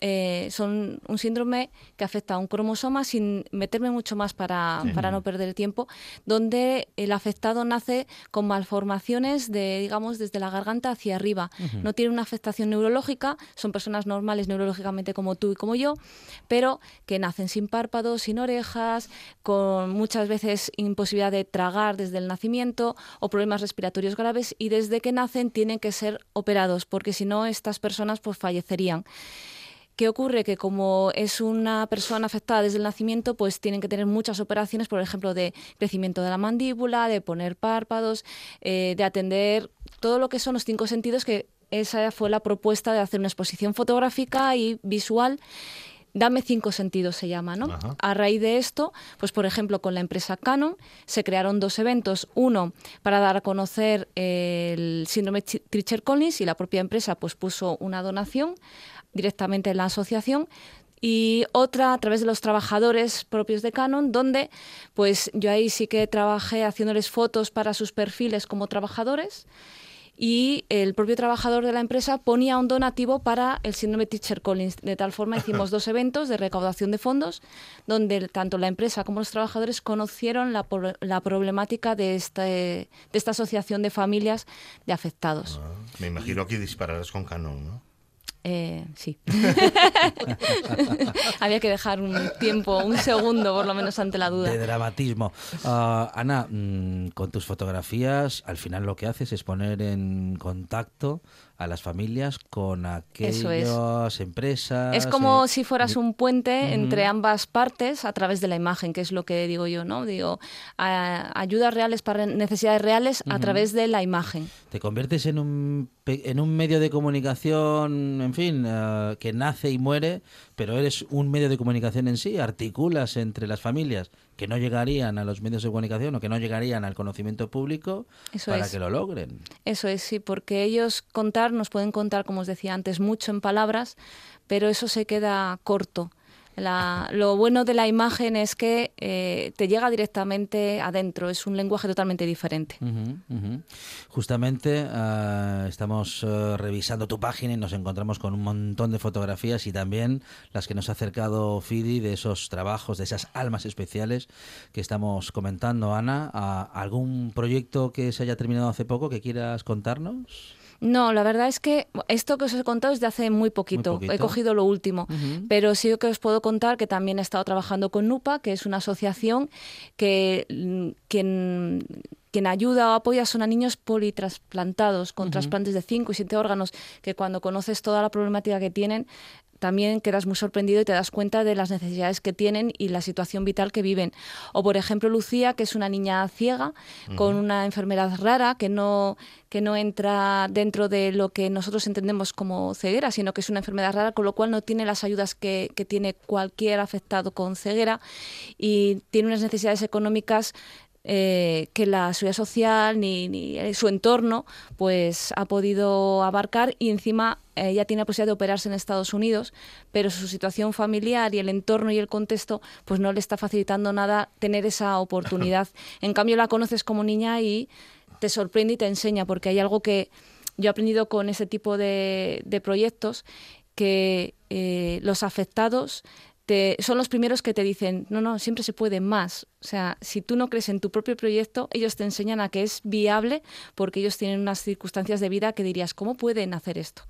eh, son un síndrome que afecta a un cromosoma sin meterme mucho más para, para no perder tiempo, donde el afectado nace con malformaciones de, digamos, desde la garganta hacia arriba. No tiene una afectación neurológica, son personas normales neurológicamente como tú y como yo, pero que nacen sin párpados, sin orejas, con muchas veces imposibilidad de tragar desde el nacimiento o problemas respiratorios graves y desde que nacen tienen que ser operados porque si no estas personas pues fallecerían. ¿Qué ocurre? Que como es una persona afectada desde el nacimiento, pues tienen que tener muchas operaciones, por ejemplo, de crecimiento de la mandíbula, de poner párpados, eh, de atender todo lo que son los cinco sentidos, que esa fue la propuesta de hacer una exposición fotográfica y visual. Dame cinco sentidos se llama, ¿no? Ajá. A raíz de esto, pues por ejemplo con la empresa Canon se crearon dos eventos, uno para dar a conocer el síndrome Tri- Treacher-Collins y la propia empresa pues puso una donación directamente en la asociación y otra a través de los trabajadores propios de Canon, donde pues yo ahí sí que trabajé haciéndoles fotos para sus perfiles como trabajadores y el propio trabajador de la empresa ponía un donativo para el síndrome Teacher Collins. De tal forma hicimos dos eventos de recaudación de fondos donde tanto la empresa como los trabajadores conocieron la, la problemática de, este, de esta asociación de familias de afectados. Me imagino que dispararás con canon, ¿no? Eh, sí. Había que dejar un tiempo, un segundo por lo menos ante la duda. De dramatismo. Ah, Ana, mm, con tus fotografías, al final lo que haces es poner en contacto a las familias con Eso es. aquellas empresas. Es como eh, si fueras un puente entre ambas partes a través de la imagen, que es lo que digo yo, ¿no? Digo, a- ayudas reales para necesidades reales a través de la imagen. Te conviertes en un, en un medio de comunicación, en fin, eh, que nace y muere, pero eres un medio de comunicación en sí, articulas entre las familias que no llegarían a los medios de comunicación o que no llegarían al conocimiento público Eso para es. que lo logren. Eso es, sí, porque ellos contar, nos pueden contar, como os decía antes, mucho en palabras, pero eso se queda corto. La- lo bueno de la imagen es que eh, te llega directamente adentro, es un lenguaje totalmente diferente. Justamente ah, estamos eh, revisando tu página y nos encontramos con un montón de fotografías y también las que nos ha acercado Fidi de esos trabajos, de esas almas especiales que estamos comentando. Ana, ¿a- ¿algún proyecto que se haya terminado hace poco que quieras contarnos? No, la verdad es que esto que os he contado es de hace muy poquito. poquito. He cogido lo último. Pero sí que os puedo contar que también he estado trabajando con NUPA, que es una asociación que quien, quien ayuda o apoya son a niños politrasplantados con trasplantes de 5 y 7 órganos, que cuando conoces toda la problemática que tienen, también quedas muy sorprendido y te das cuenta de las necesidades que tienen y la situación vital que viven. O, por ejemplo, Lucía, que es una niña ciega con una enfermedad rara que no, que no entra dentro de lo que nosotros entendemos como ceguera, sino que es una enfermedad rara, con lo cual no tiene las ayudas que, que tiene cualquier afectado con ceguera y tiene unas necesidades económicas eh, que la seguridad social ni, ni, eh, su entorno pues ha podido abarcar y encima ella tiene la posibilidad de operarse en Estados Unidos, pero su situación familiar y el entorno y el contexto pues no le está facilitando nada tener esa oportunidad. En cambio la conoces como niña y te sorprende y te enseña porque hay algo que yo he aprendido con ese tipo de, de proyectos que eh, los afectados te- son los primeros que te dicen, no, no, siempre se puede más. O sea, si tú no crees en tu propio proyecto, ellos te enseñan a que es viable porque ellos tienen unas circunstancias de vida que dirías, ¿cómo pueden hacer esto?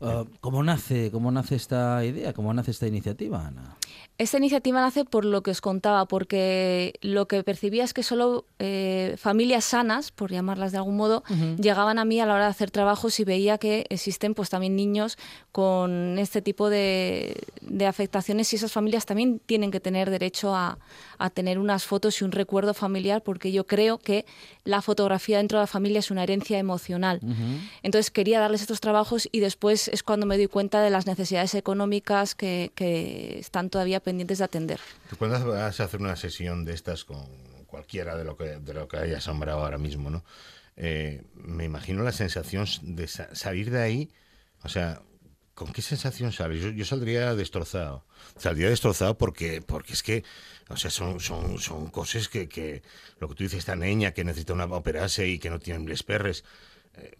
Ah, ¿Cómo nace, cómo nace esta idea? ¿Cómo nace esta iniciativa, Ana? Esta iniciativa nace por lo que os contaba, porque lo que percibía es que solo eh, familias sanas, por llamarlas de algún modo, llegaban a mí a la hora de hacer trabajos y veía que existen pues también niños con este tipo de, de afectaciones y esas familias también tienen que tener derecho a, a tener unas fotos y un recuerdo familiar, porque yo creo que la fotografía dentro de la familia es una herencia emocional. Entonces quería darles estos trabajos y después es cuando me doy cuenta de las necesidades económicas que, que están todavía pendientes de atender. ¿Tú cuándo vas a hacer una sesión de estas con cualquiera de lo que, de lo que hayas nombrado ahora mismo, ¿no? Eh, me imagino la sensación de sa- salir de ahí, o sea, ¿con qué sensación sales? Yo, yo saldría destrozado. Saldría destrozado porque, porque es que, o sea, son, son, son cosas que, que, lo que tú dices, esta niña que necesita una, operarse y que no tiene les perres. eh,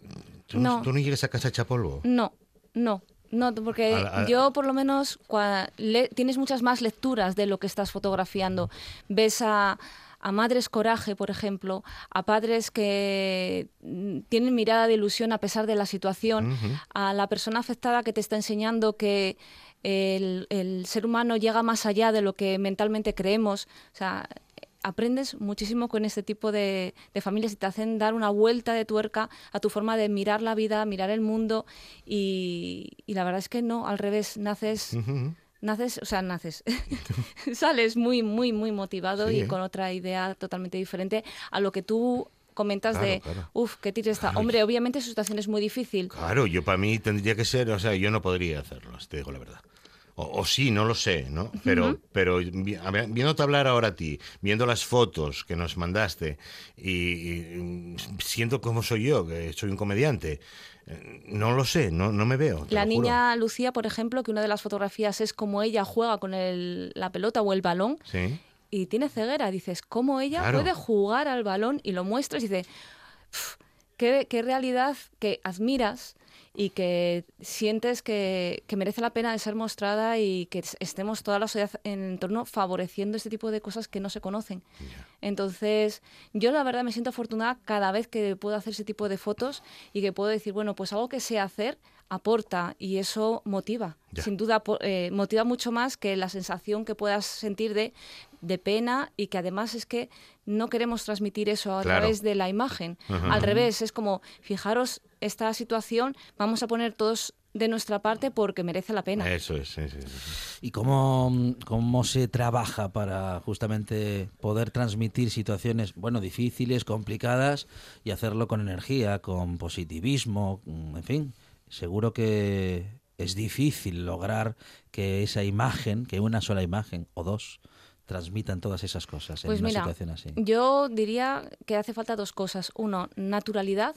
¿tú, no. Tú no llegues a casa hecha polvo? No, no. No, porque A a yo por lo menos cua- le- tienes muchas más lecturas de lo que estás fotografiando. Ves a, a madres coraje, por ejemplo, a padres que mm, tienen mirada de ilusión a pesar de la situación, a la persona afectada que te está enseñando que el, el ser humano llega más allá de lo que mentalmente creemos. O sea, aprendes muchísimo con este tipo de, de familias y te hacen dar una vuelta de tuerca a tu forma de mirar la vida, mirar el mundo y, y la verdad es que no, al revés, naces... Naces, o sea, naces, sales muy, muy, muy motivado Sí, y ¿eh? con otra idea totalmente diferente a lo que tú comentas Claro, de, claro. uff, qué tiro está. Hombre, obviamente su situación es muy difícil. Claro, yo para mí tendría que ser, o sea, yo no podría hacerlo, te digo la verdad. O, o sí, no lo sé, ¿no? Pero, pero vi- a ver, viéndote hablar ahora a ti, viendo las fotos que nos mandaste y, y siento cómo soy yo, que soy un comediante, eh, no lo sé, no, no me veo. La juro. niña Lucía, por ejemplo, que una de las fotografías es como ella juega con el- la pelota o el balón Sí. y tiene ceguera. Dices, ¿cómo ella Claro. puede jugar al balón? Y lo muestras y dices, "Pf, qué, qué realidad que admiras y que sientes que, que merece la pena de ser mostrada y que es- estemos toda la sociedad en el entorno favoreciendo este tipo de cosas que no se conocen. Entonces, yo la verdad me siento afortunada cada vez que puedo hacer ese tipo de fotos y que puedo decir, bueno, pues algo que sé hacer aporta y eso motiva. Ya. Sin duda eh, motiva mucho más que la sensación que puedas sentir de, de pena y que además es que no queremos transmitir eso a Claro. través de la imagen. Al revés, es como, fijaros esta situación, vamos a poner todos de nuestra parte porque merece la pena. Eso es, sí, sí, sí. ¿Y cómo, cómo se trabaja para justamente poder transmitir situaciones, bueno, difíciles, complicadas y hacerlo con energía, con positivismo, en fin? Seguro que es difícil lograr que esa imagen, que una sola imagen o dos, transmitan todas esas cosas Pues en una mira, situación así. yo diría que hace falta dos cosas. Uno, naturalidad.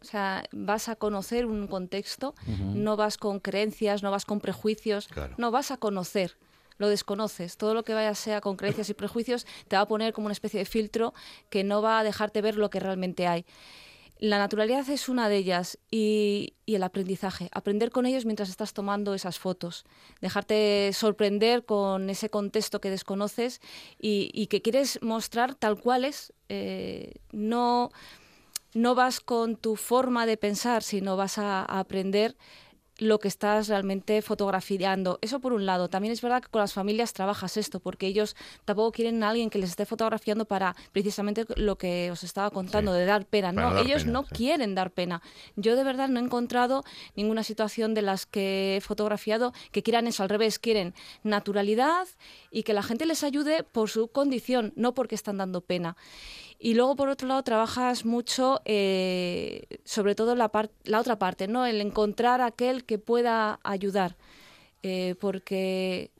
O sea, vas a conocer un contexto, no vas con creencias, no vas con prejuicios, Claro. no vas a conocer, lo desconoces. Todo lo que vaya sea con creencias y prejuicios te va a poner como una especie de filtro que no va a dejarte ver lo que realmente hay. La naturalidad es una de ellas y, el aprendizaje. Aprender con ellos mientras estás tomando esas fotos. Dejarte sorprender con ese contexto que desconoces y, que quieres mostrar tal cual es. Eh, no, no vas con tu forma de pensar, sino vas a aprender lo que estás realmente fotografiando. Eso por un lado. También es verdad que con las familias trabajas esto, porque ellos tampoco quieren a alguien que les esté fotografiando para precisamente lo que os estaba contando, Sí. de dar pena. No, dar ellos pena, no sí. quieren dar pena. Yo de verdad no he encontrado ninguna situación de las que he fotografiado que quieran eso, al revés, quieren naturalidad y que la gente les ayude por su condición, no porque están dando pena. Y luego, por otro lado, trabajas mucho, eh, sobre todo la, par- la otra parte, ¿no? El encontrar aquel que pueda ayudar. Eh, porque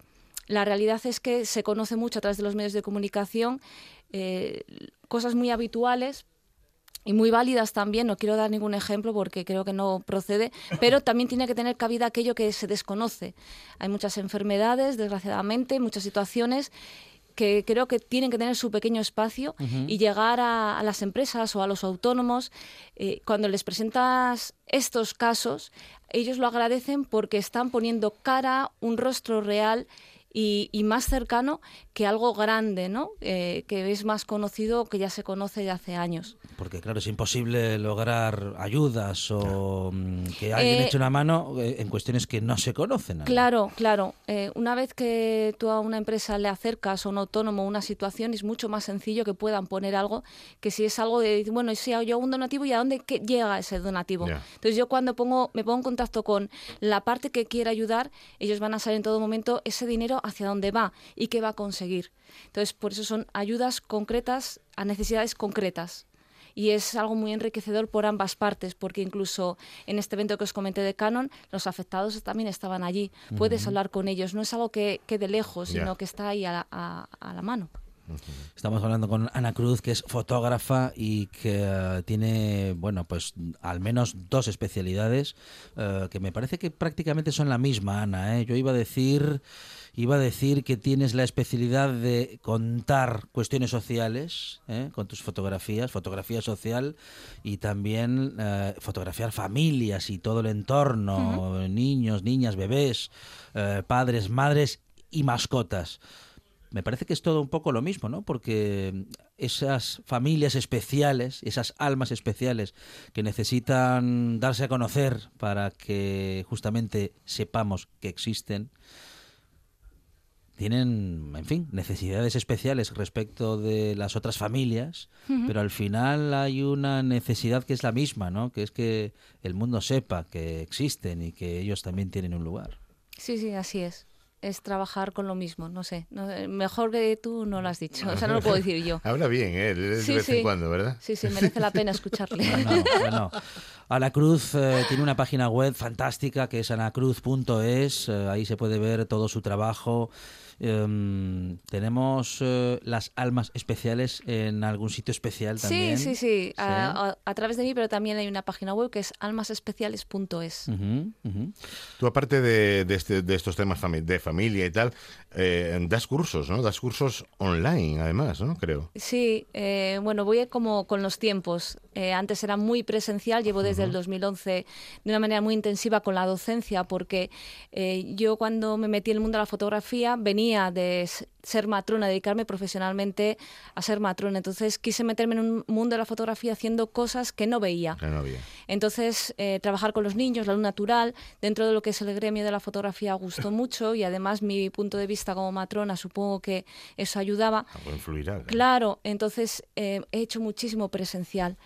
la realidad es que se conoce mucho a través de los medios de comunicación eh, cosas muy habituales, y muy válidas también, no quiero dar ningún ejemplo porque creo que no procede, pero también tiene que tener cabida aquello que se desconoce. Hay muchas enfermedades, desgraciadamente, muchas situaciones que creo que tienen que tener su pequeño espacio y llegar a, a las empresas o a los autónomos. eh, cuando les presentas estos casos, ellos lo agradecen porque están poniendo cara, un rostro real y, y más cercano que algo grande, ¿no? Eh, que es más conocido, que ya se conoce de hace años. Porque claro, es imposible lograr ayudas o mm, que alguien Eh, eche una mano eh, en cuestiones que no se conocen. Claro, claro. Eh, una vez que tú a una empresa le acercas a un autónomo una situación, es mucho más sencillo que puedan poner algo que si es algo de, bueno, si yo hago un donativo y a dónde que llega ese donativo. Ya. Entonces yo cuando pongo, me pongo en contacto con la parte que quiere ayudar, ellos van a saber en todo momento ese dinero hacia dónde va y qué va a conseguir. Entonces por eso son ayudas concretas a necesidades concretas. Y es algo muy enriquecedor por ambas partes, porque incluso en este evento que os comenté de Canon, los afectados también estaban allí. Puedes hablar con ellos, no es algo que quede lejos, sino que está ahí a la, a- a la mano. Estamos hablando con Ana Cruz, que es fotógrafa y que eh, tiene, bueno, pues al menos dos especialidades eh, que me parece que prácticamente son la misma, Ana. ¿eh? Yo iba a decir, iba a decir que tienes la especialidad de contar cuestiones sociales ¿eh? con tus fotografías, fotografía social y también eh, fotografiar familias y todo el entorno, niños, niñas, bebés, eh, padres, madres y mascotas. Me parece que es todo un poco lo mismo, ¿no? Porque esas familias especiales, esas almas especiales que necesitan darse a conocer para que justamente sepamos que existen, tienen, en fin, necesidades especiales respecto de las otras familias, Ujú. pero al final hay una necesidad que es la misma, ¿no? Que es que el mundo sepa que existen y que ellos también tienen un lugar. Sí, sí, así es. Es trabajar con lo mismo, no sé. no- eh, mejor que tú no lo has dicho, o sea, no lo puedo decir yo. Habla bien, ¿eh? De Sí, vez sí. en cuando, ¿verdad? Sí, sí, merece la pena escucharle. Bueno, bueno. Ana Cruz eh, tiene una página web fantástica que es anacruz.es. eh, ahí se puede ver todo su trabajo. Em, tenemos eh, las almas especiales en algún sitio especial también. Sí, sí, sí, A, a- a través de mí, pero también hay una página web que es almasespeciales.es. Ujú, ujú. Tú, aparte de, de este- de estos temas fami- de familia y tal, eh, das cursos, ¿no? Das cursos online, además, ¿no? Creo. Sí, eh, bueno, voy como con los tiempos. Eh, antes era muy presencial, llevo desde el 2011 de una manera muy intensiva con la docencia, porque eh, yo cuando me metí en el mundo de la fotografía venía de ser matrona, dedicarme profesionalmente a ser matrona. Entonces quise meterme en un mundo de la fotografía haciendo cosas que no veía. Ya no había. Entonces, eh, trabajar con los niños, la luz natural, dentro de lo que es el gremio de la fotografía gustó mucho y además mi punto de vista como matrona supongo que eso ayudaba. Algo influirá. Claro, entonces eh, he hecho muchísimo presencial.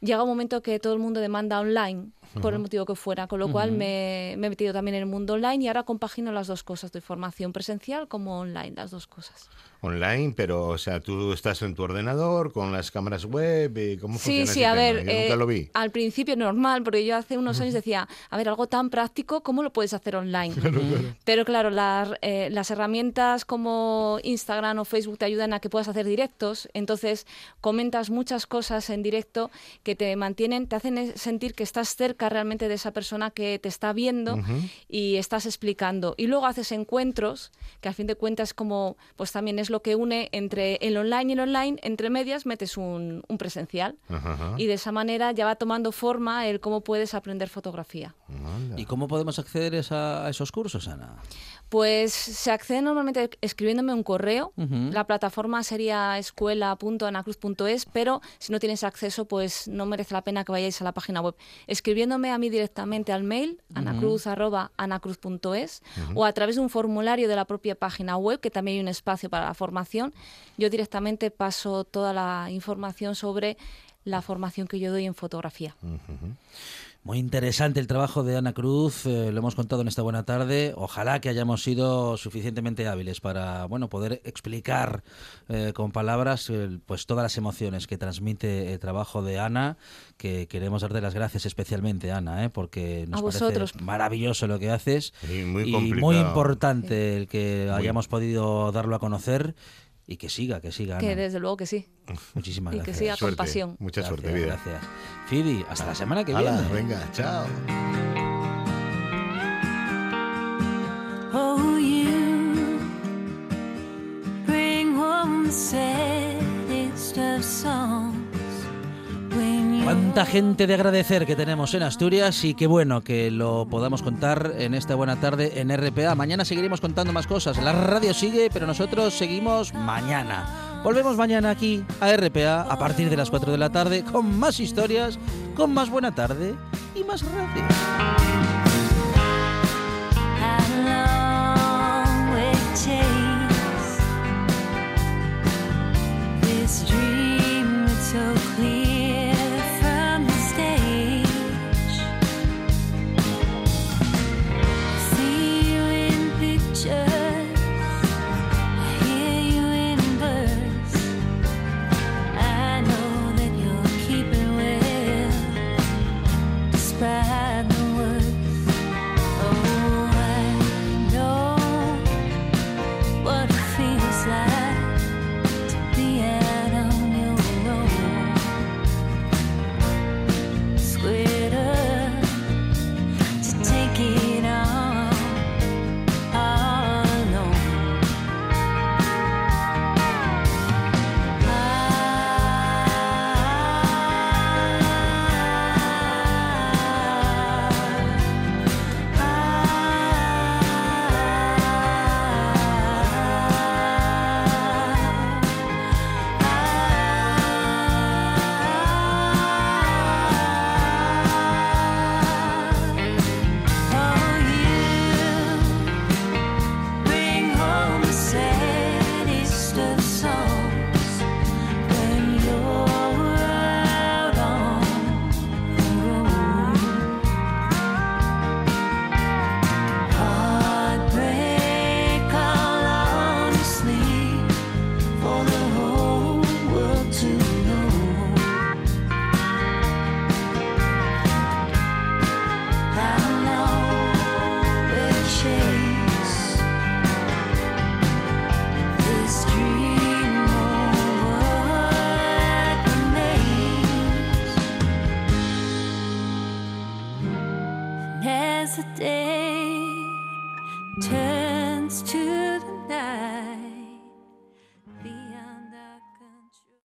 Llega un momento que todo el mundo demanda online, por el motivo que fuera, con lo cual me, me he metido también en el mundo online y ahora compagino las dos cosas, de formación presencial como online, las dos cosas. Online, pero, o sea, tú estás en tu ordenador con las cámaras web y cómo Sí, funciona sí, ese a tema? ver, Yo nunca eh, lo vi. al principio normal, porque yo hace unos años decía, a ver, algo tan práctico, ¿cómo lo puedes hacer online? Pero claro, las, eh, las herramientas como Instagram o Facebook te ayudan a que puedas hacer directos, entonces comentas muchas cosas en directo que te mantienen, te hacen sentir que estás cerca realmente de esa persona que te está viendo y estás explicando. Y luego haces encuentros, que a fin de cuentas como, pues también es lo que une entre el online y el online, entre medias metes un, un presencial. Ajá, ajá. Y de esa manera ya va tomando forma el cómo puedes aprender fotografía. ¿Y cómo podemos acceder esa- a esos cursos, Ana? Pues se accede normalmente escribiéndome un correo. La plataforma sería escuela.anacruz.es, pero si no tienes acceso, pues no merece la pena que vayáis a la página web. Escribiéndome a mí directamente al mail, anacruz.anacruz.es, o a través de un formulario de la propia página web, que también hay un espacio para la formación. Yo directamente paso toda la información sobre la formación que yo doy en fotografía. Muy interesante el trabajo de Ana Cruz, eh, lo hemos contado en esta buena tarde. Ojalá que hayamos sido suficientemente hábiles para bueno poder explicar eh, con palabras eh, pues todas las emociones que transmite el trabajo de Ana, que queremos darte las gracias especialmente, Ana, eh, porque nos parece maravilloso lo que haces Y muy y complicado. muy importante el que Muy. hayamos podido darlo a conocer y que siga, que siga. Que desde luego que sí. Muchísimas y que gracias. siga con Suerte. pasión. Mucha Gracias, suerte, vida. Gracias. Fidi, hasta la semana que viene. venga, chao. Oh, you bring home Cuánta gente de agradecer que tenemos en Asturias y qué bueno que lo podamos contar en esta buena tarde en RPA. Mañana seguiremos contando más cosas. La radio sigue, pero nosotros seguimos mañana. Volvemos mañana aquí a RPA a partir de las 4 de la tarde con más historias, con más buena tarde y más radio.